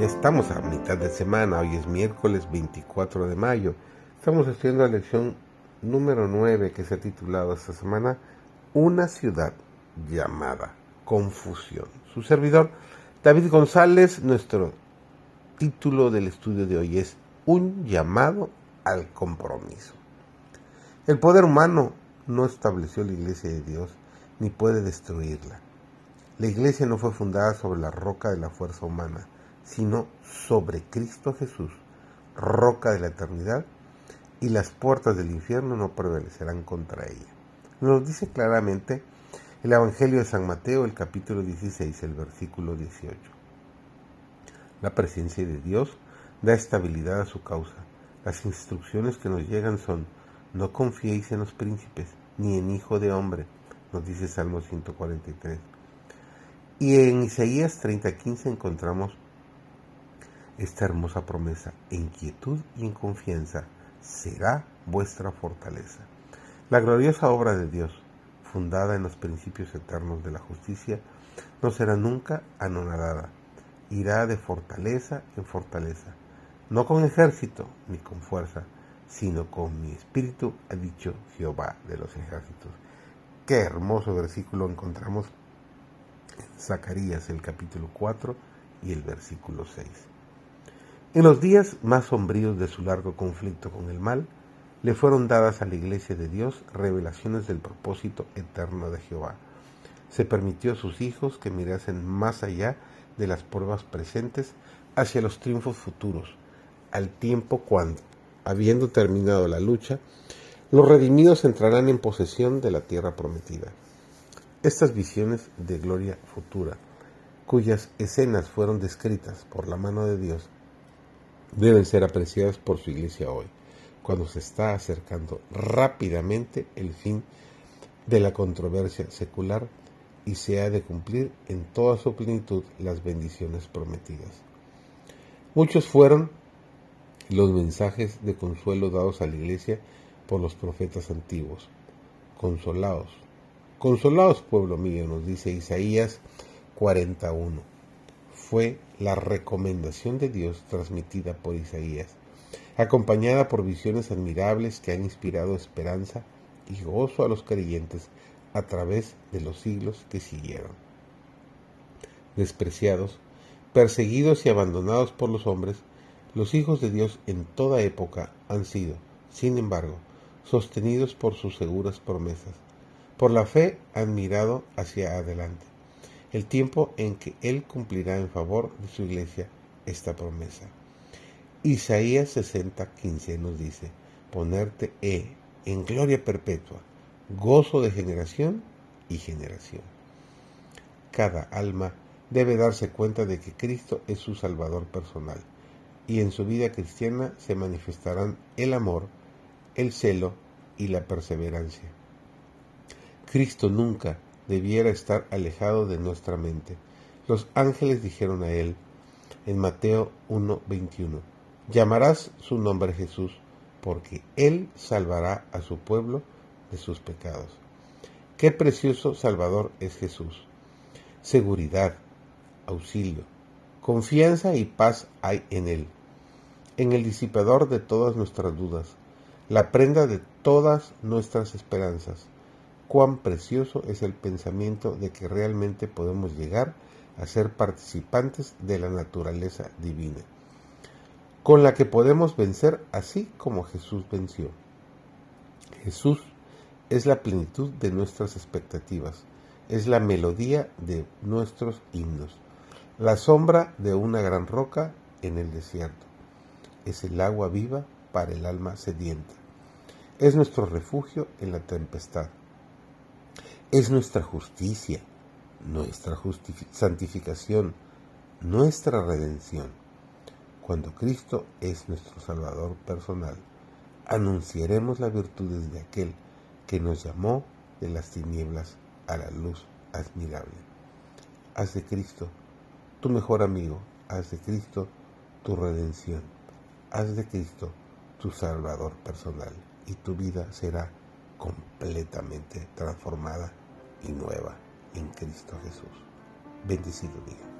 Ya estamos a mitad de semana, hoy es miércoles 24 de mayo. Estamos haciendo la lección número 9 que se ha titulado esta semana Una ciudad llamada confusión. Su servidor, David González, nuestro título del estudio de hoy es Un llamado al compromiso. El poder humano no estableció la iglesia de Dios ni puede destruirla. La iglesia no fue fundada sobre la roca de la fuerza humana, sino sobre Cristo Jesús, roca de la eternidad, y las puertas del infierno no prevalecerán contra ella. Nos dice claramente el Evangelio de San Mateo, el capítulo 16, el versículo 18. La presencia de Dios da estabilidad a su causa. Las instrucciones que nos llegan son, no confiéis en los príncipes, ni en hijo de hombre, nos dice Salmo 143. Y en Isaías 30:15 encontramos esta hermosa promesa, en quietud y en confianza será vuestra fortaleza. La gloriosa obra de Dios, fundada en los principios eternos de la justicia, no será nunca anonadada, irá de fortaleza en fortaleza, no con ejército ni con fuerza, sino con mi espíritu, ha dicho Jehová de los ejércitos. Qué hermoso versículo encontramos en Zacarías el capítulo 4 y el versículo 6. En los días más sombríos de su largo conflicto con el mal, le fueron dadas a la iglesia de Dios revelaciones del propósito eterno de Jehová. Se permitió a sus hijos que mirasen más allá de las pruebas presentes hacia los triunfos futuros, al tiempo cuando, habiendo terminado la lucha, los redimidos entrarán en posesión de la tierra prometida. Estas visiones de gloria futura, cuyas escenas fueron descritas por la mano de Dios, deben ser apreciadas por su iglesia hoy, cuando se está acercando rápidamente el fin de la controversia secular y se ha de cumplir en toda su plenitud las bendiciones prometidas. Muchos fueron los mensajes de consuelo dados a la iglesia por los profetas antiguos. Consolaos, consolaos pueblo mío, nos dice Isaías 41 fue la recomendación de Dios transmitida por Isaías, acompañada por visiones admirables que han inspirado esperanza y gozo a los creyentes a través de los siglos que siguieron. Despreciados, perseguidos y abandonados por los hombres, los hijos de Dios en toda época han sido, sin embargo, sostenidos por sus seguras promesas. Por la fe han mirado hacia adelante el tiempo en que Él cumplirá en favor de su iglesia esta promesa. Isaías 60, 15 nos dice, ponerte he en gloria perpetua, gozo de generación y generación. Cada alma debe darse cuenta de que Cristo es su Salvador personal y en su vida cristiana se manifestarán el amor, el celo y la perseverancia. Cristo nunca debiera estar alejado de nuestra mente. Los ángeles dijeron a él en Mateo 1:21, llamarás su nombre Jesús, porque él salvará a su pueblo de sus pecados. Qué precioso Salvador es Jesús. Seguridad, auxilio, confianza y paz hay en él, en el disipador de todas nuestras dudas, la prenda de todas nuestras esperanzas cuán precioso es el pensamiento de que realmente podemos llegar a ser participantes de la naturaleza divina, con la que podemos vencer así como Jesús venció. Jesús es la plenitud de nuestras expectativas, es la melodía de nuestros himnos, la sombra de una gran roca en el desierto, es el agua viva para el alma sedienta, es nuestro refugio en la tempestad es nuestra justicia, nuestra santificación, nuestra redención. Cuando Cristo es nuestro Salvador personal, anunciaremos las virtudes de aquel que nos llamó de las tinieblas a la luz admirable. Haz de Cristo tu mejor amigo, haz de Cristo tu redención, haz de Cristo tu Salvador personal y tu vida será completamente transformada y nueva en Cristo Jesús. Bendecido día.